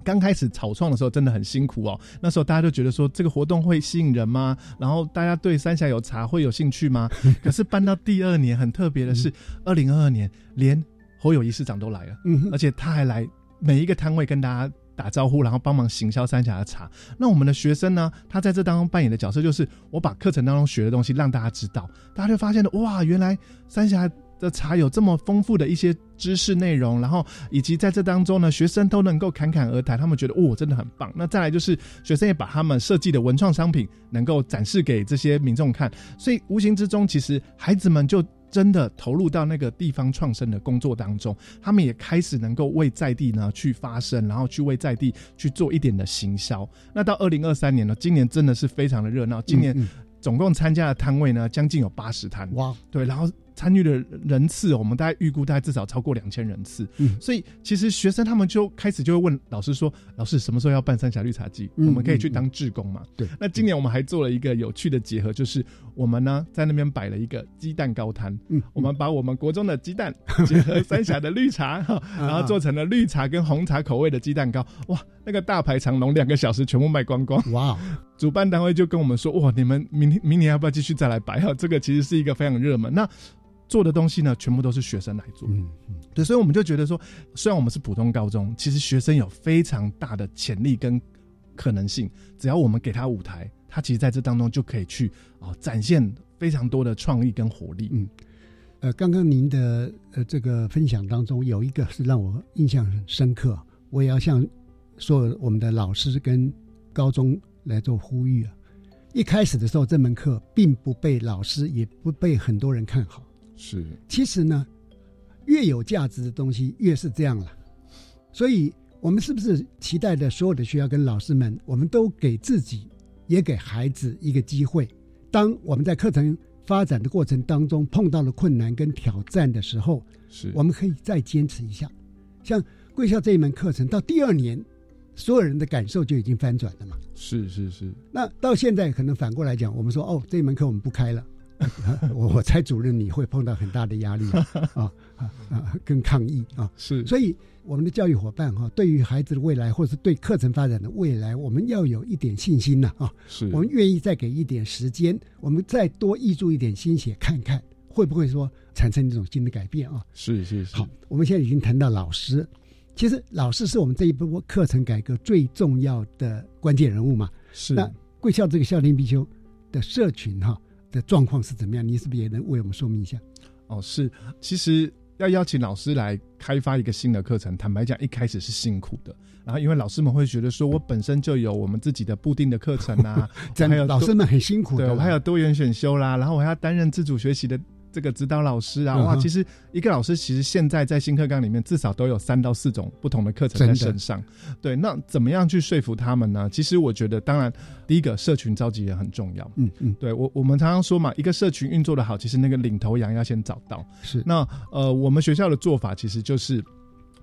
刚开始草创的时候真的很辛苦哦，那时候大家就觉得说这个活动会吸引人吗？然后大家对三峡有茶会有兴趣吗？可是办到第二年，很特别的是，二零二二年连。侯友谊市长都来了，嗯，而且他还来每一个摊位跟大家打招呼，然后帮忙行销三峡的茶。那我们的学生呢？他在这当中扮演的角色就是，我把课程当中学的东西让大家知道，大家就发现了哇，原来三峡的茶有这么丰富的一些知识内容，然后以及在这当中呢，学生都能够侃侃而谈，他们觉得哦，真的很棒。那再来就是学生也把他们设计的文创商品能够展示给这些民众看，所以无形之中，其实孩子们就。真的投入到那个地方创生的工作当中，他们也开始能够为在地呢去发声，然后去为在地去做一点的行销。那到二零二三年呢，今年真的是非常的热闹。今年总共参加的摊位呢，将近有八十摊。哇，对，然后。参与的人次，我们大概预估大概至少超过两千人次。嗯，所以其实学生他们就开始就会问老师说：“老师什么时候要办三峡绿茶季？我们可以去当志工嘛？”对。那今年我们还做了一个有趣的结合，就是我们呢在那边摆了一个鸡蛋糕摊。嗯，我们把我们国中的鸡蛋结合三峡的绿茶，(laughs) 然后做成了绿茶跟红茶口味的鸡蛋糕。哇，那个大排长龙，两个小时全部卖光光。哇！主办单位就跟我们说：“哇，你们明天明年要不要继续再来摆？哈，这个其实是一个非常热门。”那做的东西呢，全部都是学生来做。嗯嗯，对，所以我们就觉得说，虽然我们是普通高中，其实学生有非常大的潜力跟可能性。只要我们给他舞台，他其实在这当中就可以去啊展现非常多的创意跟活力。嗯，呃，刚刚您的呃这个分享当中有一个是让我印象很深刻，我也要向所有我们的老师跟高中来做呼吁啊。一开始的时候，这门课并不被老师，也不被很多人看好。是，其实呢，越有价值的东西越是这样了。所以，我们是不是期待的所有的学校跟老师们，我们都给自己也给孩子一个机会？当我们在课程发展的过程当中碰到了困难跟挑战的时候，是我们可以再坚持一下。像贵校这一门课程，到第二年，所有人的感受就已经翻转了嘛。是是是。那到现在可能反过来讲，我们说哦，这一门课我们不开了。(laughs) 我 (laughs) 我猜主任你会碰到很大的压力 (laughs) 啊啊啊，跟抗议啊，是，所以我们的教育伙伴哈，对于孩子的未来，或者是对课程发展的未来，我们要有一点信心呐啊，是我们愿意再给一点时间，我们再多挹注一点心血，看看会不会说产生一种新的改变啊？是是是。好，我们现在已经谈到老师，其实老师是我们这一波课程改革最重要的关键人物嘛。是。那贵校这个校定必修的社群哈。的状况是怎么样？你是不是也能为我们说明一下？哦，是，其实要邀请老师来开发一个新的课程，坦白讲，一开始是辛苦的。然后，因为老师们会觉得说，我本身就有我们自己的固定的课程啊，(laughs) 还有老师们很辛苦，对我还有多元选修啦，然后我还要担任自主学习的。这个指导老师啊，哇，其实一个老师其实现在在新课纲里面至少都有三到四种不同的课程在身上。对，那怎么样去说服他们呢？其实我觉得，当然第一个社群召集也很重要。嗯嗯，对我我们常常说嘛，一个社群运作的好，其实那个领头羊要先找到。是，那呃，我们学校的做法其实就是。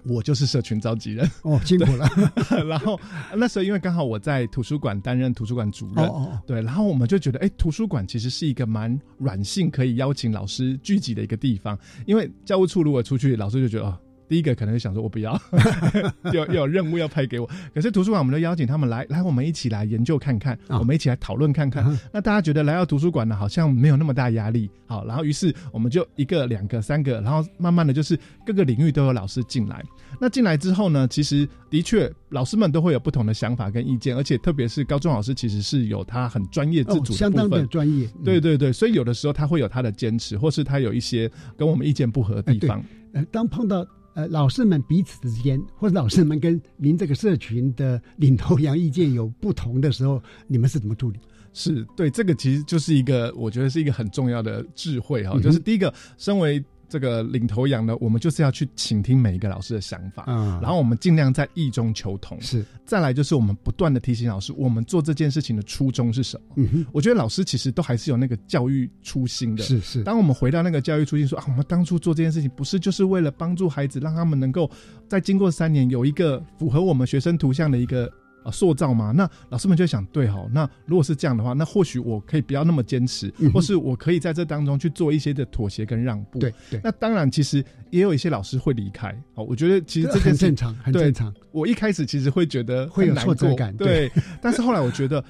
我就是社群召集人哦，辛苦了。(laughs) 然后那时候因为刚好我在图书馆担任图书馆主任，哦对，然后我们就觉得，哎，图书馆其实是一个蛮软性，可以邀请老师聚集的一个地方。因为教务处如果出去，老师就觉得哦。第一个可能想说，我不要，(laughs) 有有任务要派给我。可是图书馆，我们都邀请他们来，来，我们一起来研究看看，我们一起来讨论看看。那大家觉得来到图书馆呢，好像没有那么大压力。好，然后于是我们就一个、两个、三个，然后慢慢的就是各个领域都有老师进来。那进来之后呢，其实的确老师们都会有不同的想法跟意见，而且特别是高中老师，其实是有他很专业自主相当的专业。对对对，所以有的时候他会有他的坚持，或是他有一些跟我们意见不合的地方。呃，当碰到。呃，老师们彼此之间，或者老师们跟您这个社群的领头羊意见有不同的时候，你们是怎么处理？是对这个，其实就是一个我觉得是一个很重要的智慧哈，就是第一个，身为。这个领头羊呢，我们就是要去倾听每一个老师的想法，嗯，然后我们尽量在意中求同，是。再来就是我们不断的提醒老师，我们做这件事情的初衷是什么？嗯哼，我觉得老师其实都还是有那个教育初心的，是是。当我们回到那个教育初心，说啊，我们当初做这件事情不是就是为了帮助孩子，让他们能够在经过三年有一个符合我们学生图像的一个。啊，塑造嘛，那老师们就想，对哈，那如果是这样的话，那或许我可以不要那么坚持，或是我可以在这当中去做一些的妥协跟让步。对对。那当然，其实也有一些老师会离开。好，我觉得其实这很正常，很正常。我一开始其实会觉得会有挫折感，对。但是后来我觉得，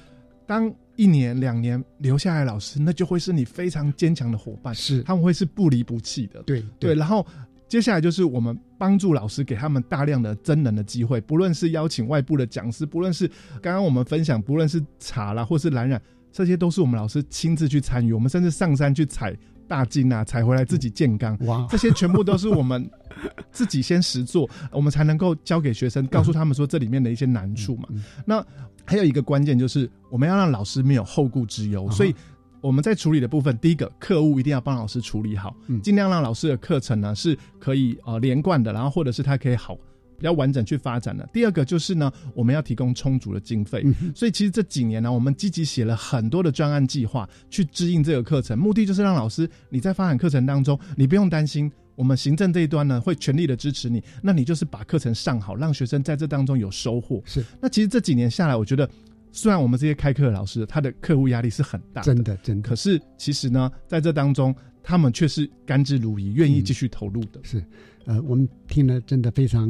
当一年两年留下来老师，那就会是你非常坚强的伙伴，是他们会是不离不弃的。对对，然后。接下来就是我们帮助老师，给他们大量的真人的机会，不论是邀请外部的讲师，不论是刚刚我们分享，不论是茶啦或是蓝染，这些都是我们老师亲自去参与。我们甚至上山去采大金啊，采回来自己建缸，哇，这些全部都是我们自己先实做，我们才能够教给学生，告诉他们说这里面的一些难处嘛。那还有一个关键就是我们要让老师没有后顾之忧，所以。我们在处理的部分，第一个课务一定要帮老师处理好，尽量让老师的课程呢是可以呃连贯的，然后或者是他可以好比较完整去发展的。第二个就是呢，我们要提供充足的经费，所以其实这几年呢，我们积极写了很多的专案计划去支应这个课程，目的就是让老师你在发展课程当中，你不用担心，我们行政这一端呢会全力的支持你，那你就是把课程上好，让学生在这当中有收获。是，那其实这几年下来，我觉得。虽然我们这些开课的老师，他的客户压力是很大，真的，真的。可是其实呢，在这当中，他们却是甘之如饴，愿意继续投入的。是，呃，我们听了真的非常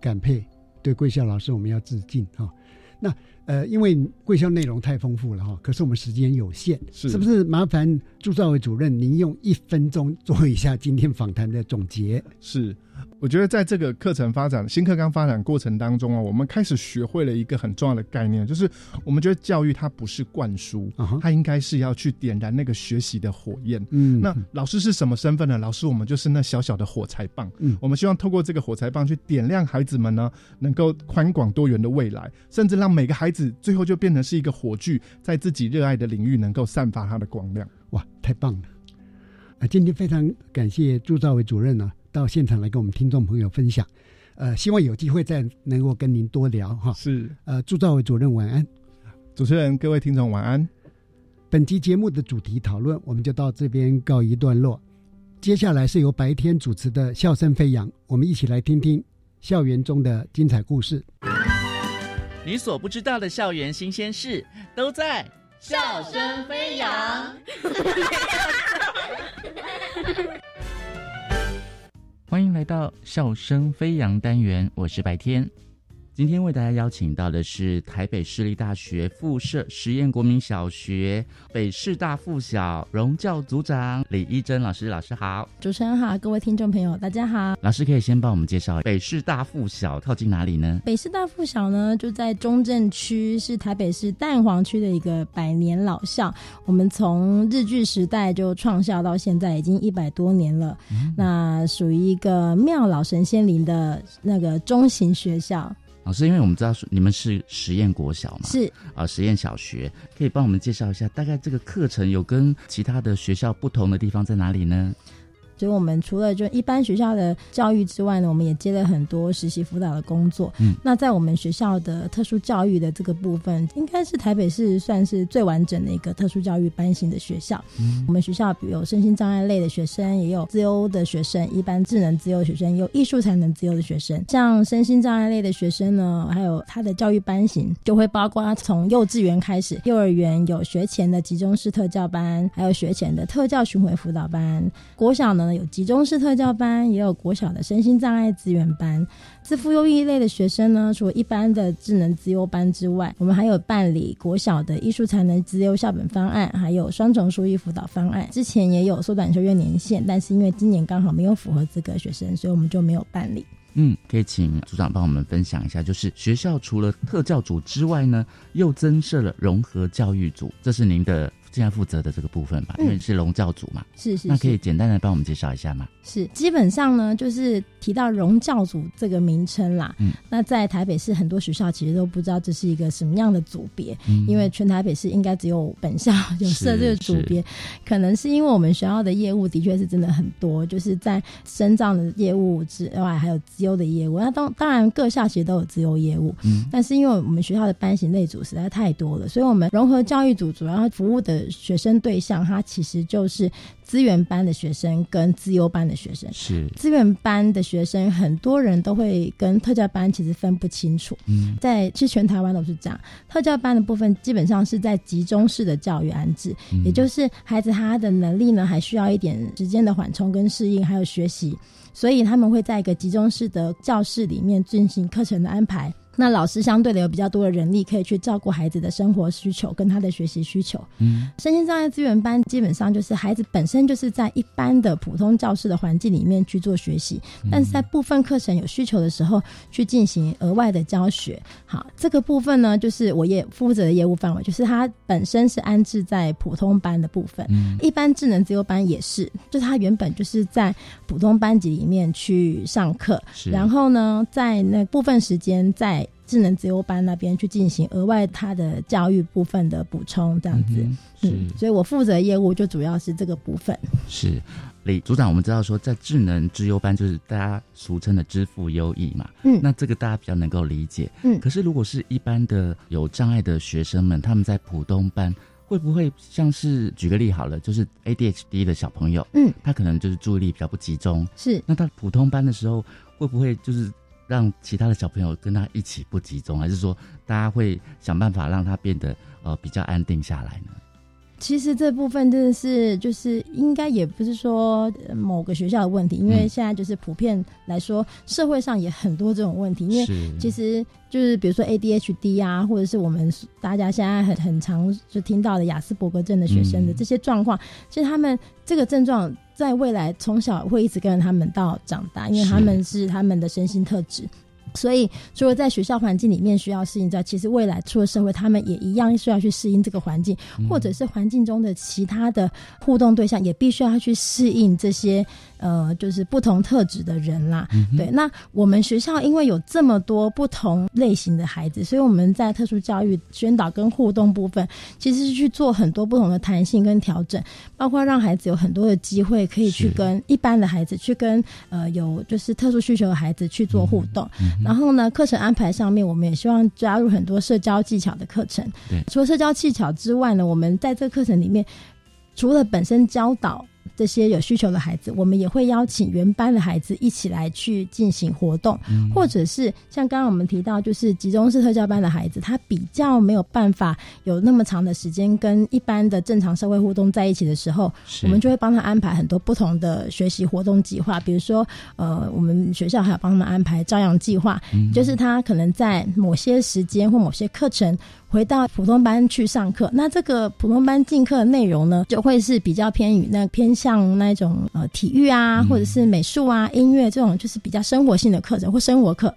感佩，对贵校老师我们要致敬哈。那呃，因为贵校内容太丰富了哈，可是我们时间有限，是不是？麻烦朱兆伟主任，您用一分钟做一下今天访谈的总结。是，我觉得在这个课程发展新课纲发展过程当中啊，我们开始学会了一个很重要的概念，就是我们觉得教育它不是灌输，它应该是要去点燃那个学习的火焰。嗯，那老师是什么身份呢？老师我们就是那小小的火柴棒。嗯，我们希望透过这个火柴棒去点亮孩子们呢，能够宽广多元的未来，甚至让每个孩子最后就变成是一个火炬，在自己热爱的领域能够散发它的光亮。哇，太棒了！啊，今天非常感谢朱兆伟主任呢。到现场来跟我们听众朋友分享，呃，希望有机会再能够跟您多聊哈。是，呃，朱兆伟主任晚安，主持人各位听众晚安。本期节目的主题讨论我们就到这边告一段落，接下来是由白天主持的笑声飞扬，我们一起来听听校园中的精彩故事。你所不知道的校园新鲜事都在笑声飞扬。(laughs) 欢迎来到笑声飞扬单元，我是白天。今天为大家邀请到的是台北市立大学附设实验国民小学北师大附小荣教组长李一珍老师，老师好，主持人好，各位听众朋友大家好。老师可以先帮我们介绍北师大附小靠近哪里呢？北师大附小呢就在中正区，是台北市蛋黄区的一个百年老校。我们从日据时代就创校到现在已经一百多年了，那属于一个妙老神仙林的那个中型学校。老师，因为我们知道你们是实验国小嘛，是啊，实验小学，可以帮我们介绍一下，大概这个课程有跟其他的学校不同的地方在哪里呢？所以，我们除了就一般学校的教育之外呢，我们也接了很多实习辅导的工作。嗯，那在我们学校的特殊教育的这个部分，应该是台北市算是最完整的一个特殊教育班型的学校。嗯，我们学校有身心障碍类的学生，也有自优的学生，一般智能自优的学生，也有艺术才能自优的学生。像身心障碍类的学生呢，还有他的教育班型就会包括从幼稚园开始，幼儿园有学前的集中式特教班，还有学前的特教巡回辅导班。国小呢？有集中式特教班，也有国小的身心障碍资源班。自负优异类的学生呢，除一般的智能资优班之外，我们还有办理国小的艺术才能资优校本方案，还有双重书艺辅导方案。之前也有缩短修业年限，但是因为今年刚好没有符合资格学生，所以我们就没有办理。嗯，可以请组长帮我们分享一下，就是学校除了特教组之外呢，又增设了融合教育组，这是您的。现在负责的这个部分吧，因为是龙教组嘛，是是，那可以简单的帮我们介绍一下吗？是，基本上呢，就是提到荣教组这个名称啦。嗯，那在台北市很多学校其实都不知道这是一个什么样的组别，嗯、因为全台北市应该只有本校 (laughs) 有设这个组别，可能是因为我们学校的业务的确是真的很多，就是在深藏的业务之外，还有资优的业务。那当当然各校其实都有资优业务，嗯，但是因为我们学校的班型类组实在太多了，所以我们融合教育组主要服务的学生对象，它其实就是资源班的学生跟资优班的学生。是资源班的学生，很多人都会跟特教班其实分不清楚。嗯，在其实全台湾都是这样，特教班的部分基本上是在集中式的教育安置，嗯、也就是孩子他的能力呢还需要一点时间的缓冲跟适应，还有学习，所以他们会在一个集中式的教室里面进行课程的安排。那老师相对的有比较多的人力，可以去照顾孩子的生活需求跟他的学习需求。嗯，身心障碍资源班基本上就是孩子本身就是在一般的普通教室的环境里面去做学习，但是在部分课程有需求的时候去进行额外的教学。好，这个部分呢，就是我也负责的业务范围，就是它本身是安置在普通班的部分。嗯，一般智能自由班也是，就是它原本就是在普通班级里面去上课，然后呢，在那部分时间在智能自由班那边去进行额外他的教育部分的补充，这样子。嗯，嗯所以我负责业务就主要是这个部分。是李组长，我们知道说在智能之优班就是大家俗称的“支付优异”嘛，嗯，那这个大家比较能够理解，嗯。可是如果是一般的有障碍的学生们，他们在普通班会不会像是举个例好了，就是 ADHD 的小朋友，嗯，他可能就是注意力比较不集中，是。那他普通班的时候，会不会就是？让其他的小朋友跟他一起不集中，还是说大家会想办法让他变得呃比较安定下来呢？其实这部分真的是就是应该也不是说某个学校的问题，因为现在就是普遍来说，社会上也很多这种问题。因为其实就是比如说 ADHD 啊，或者是我们大家现在很很常就听到的雅斯伯格症的学生的这些状况，其实他们这个症状在未来从小会一直跟着他们到长大，因为他们是他们的身心特质。所以，除了在学校环境里面需要适应之外，其实未来出了社会，他们也一样需要去适应这个环境，或者是环境中的其他的互动对象，也必须要去适应这些呃，就是不同特质的人啦。对，那我们学校因为有这么多不同类型的孩子，所以我们在特殊教育宣导跟互动部分，其实是去做很多不同的弹性跟调整，包括让孩子有很多的机会可以去跟一般的孩子，去跟呃有就是特殊需求的孩子去做互动。然后呢，课程安排上面，我们也希望加入很多社交技巧的课程。对，除了社交技巧之外呢，我们在这个课程里面，除了本身教导。这些有需求的孩子，我们也会邀请原班的孩子一起来去进行活动，或者是像刚刚我们提到，就是集中式特教班的孩子，他比较没有办法有那么长的时间跟一般的正常社会互动在一起的时候，我们就会帮他安排很多不同的学习活动计划，比如说，呃，我们学校还有帮他们安排朝阳计划，就是他可能在某些时间或某些课程。回到普通班去上课，那这个普通班进课的内容呢，就会是比较偏于那偏向那种呃体育啊，或者是美术啊、音乐这种，就是比较生活性的课程或生活课。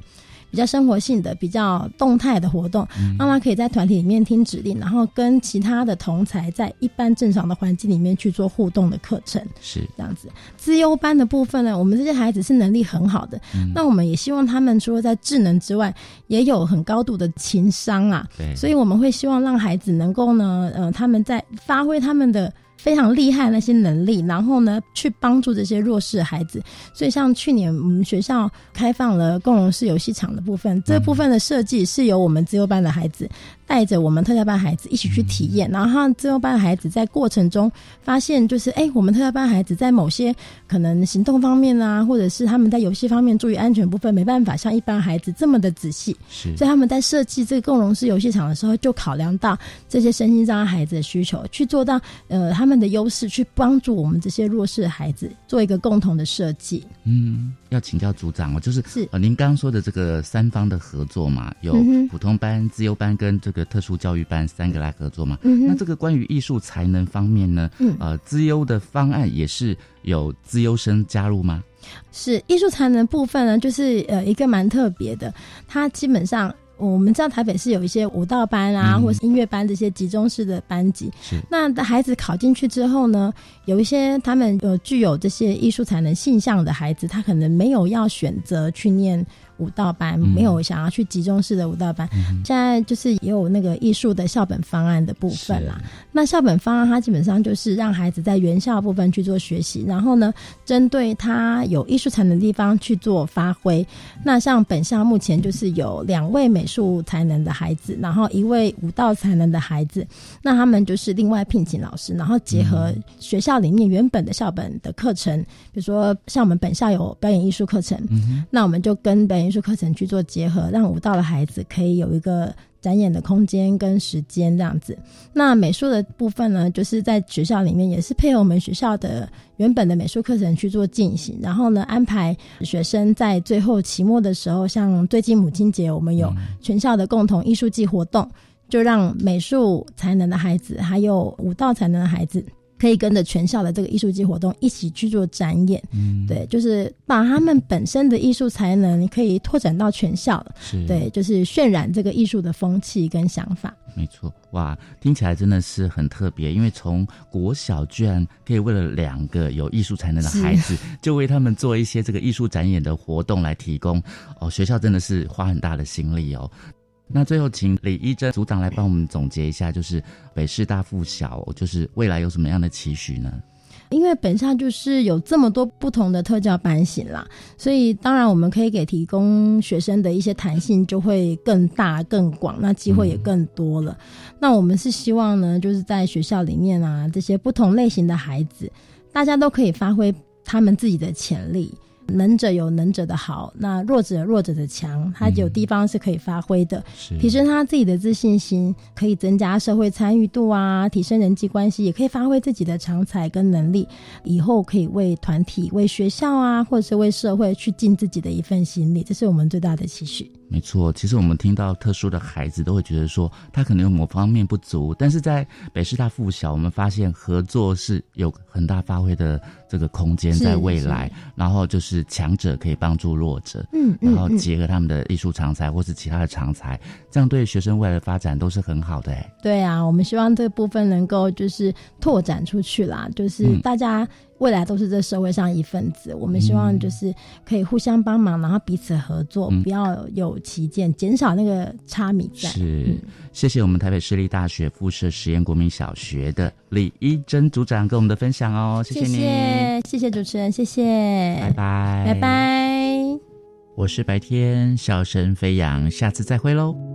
比较生活性的、比较动态的活动，妈妈可以在团体里面听指令，然后跟其他的同才在一般正常的环境里面去做互动的课程。是这样子。资优班的部分呢，我们这些孩子是能力很好的，那我们也希望他们除了在智能之外，也有很高度的情商啊。对，所以我们会希望让孩子能够呢，呃，他们在发挥他们的。非常厉害那些能力，然后呢，去帮助这些弱势孩子。所以，像去年我们学校开放了共融式游戏场的部分，这部分的设计是由我们自优班的孩子。带着我们特教班孩子一起去体验，然后自由班的孩子在过程中发现，就是哎，我们特教班孩子在某些可能行动方面啊，或者是他们在游戏方面注意安全部分，没办法像一般孩子这么的仔细。是，所以他们在设计这个共融式游戏场的时候，就考量到这些身心障碍孩子的需求，去做到呃他们的优势，去帮助我们这些弱势的孩子做一个共同的设计。嗯，要请教组长哦，就是是呃，您刚刚说的这个三方的合作嘛，有普通班、自由班跟这。个特殊教育班三个来合作嘛？嗯那这个关于艺术才能方面呢？嗯呃，资优的方案也是有资优生加入吗？是艺术才能部分呢，就是呃一个蛮特别的，它基本上。我们知道台北是有一些舞蹈班啊，或是音乐班这些集中式的班级。是那孩子考进去之后呢，有一些他们有具有这些艺术才能性向的孩子，他可能没有要选择去念舞蹈班，没有想要去集中式的舞蹈班。现在就是也有那个艺术的校本方案的部分啦。那校本方案它基本上就是让孩子在原校部分去做学习，然后呢，针对他有艺术才能的地方去做发挥。那像本校目前就是有两位美。术才能的孩子，然后一位舞蹈才能的孩子，那他们就是另外聘请老师，然后结合学校里面原本的校本的课程，比如说像我们本校有表演艺术课程，那我们就跟表演艺术课程去做结合，让舞蹈的孩子可以有一个。展演的空间跟时间这样子，那美术的部分呢，就是在学校里面也是配合我们学校的原本的美术课程去做进行，然后呢安排学生在最后期末的时候，像最近母亲节，我们有全校的共同艺术季活动，就让美术才能的孩子还有舞蹈才能的孩子。可以跟着全校的这个艺术季活动一起去做展演，嗯，对，就是把他们本身的艺术才能可以拓展到全校，是，对，就是渲染这个艺术的风气跟想法。没错，哇，听起来真的是很特别，因为从国小居然可以为了两个有艺术才能的孩子，(laughs) 就为他们做一些这个艺术展演的活动来提供，哦，学校真的是花很大的心力哦。那最后，请李一珍组长来帮我们总结一下，就是北师大附小，就是未来有什么样的期许呢？因为本校就是有这么多不同的特教班型啦，所以当然我们可以给提供学生的一些弹性就会更大、更广，那机会也更多了。那我们是希望呢，就是在学校里面啊，这些不同类型的孩子，大家都可以发挥他们自己的潜力。能者有能者的好，那弱者弱者的强，他有地方是可以发挥的，提升他自己的自信心，可以增加社会参与度啊，提升人际关系，也可以发挥自己的长才跟能力，以后可以为团体、为学校啊，或者是为社会去尽自己的一份心力，这是我们最大的期许。没错，其实我们听到特殊的孩子都会觉得说他可能有某方面不足，但是在北师大附小，我们发现合作是有很大发挥的这个空间在未来。然后就是强者可以帮助弱者，嗯，然后结合他们的艺术长才或是其他的长才，这样对学生未来的发展都是很好的。哎，对啊，我们希望这部分能够就是拓展出去啦，就是大家。未来都是这社会上一份子，我们希望就是可以互相帮忙，然后彼此合作，不要有歧见，减少那个差米在。是，谢谢我们台北市立大学附设实验国民小学的李一珍组长跟我们的分享哦，谢谢你，谢谢主持人，谢谢，拜拜，拜拜。我是白天，笑声飞扬，下次再会喽。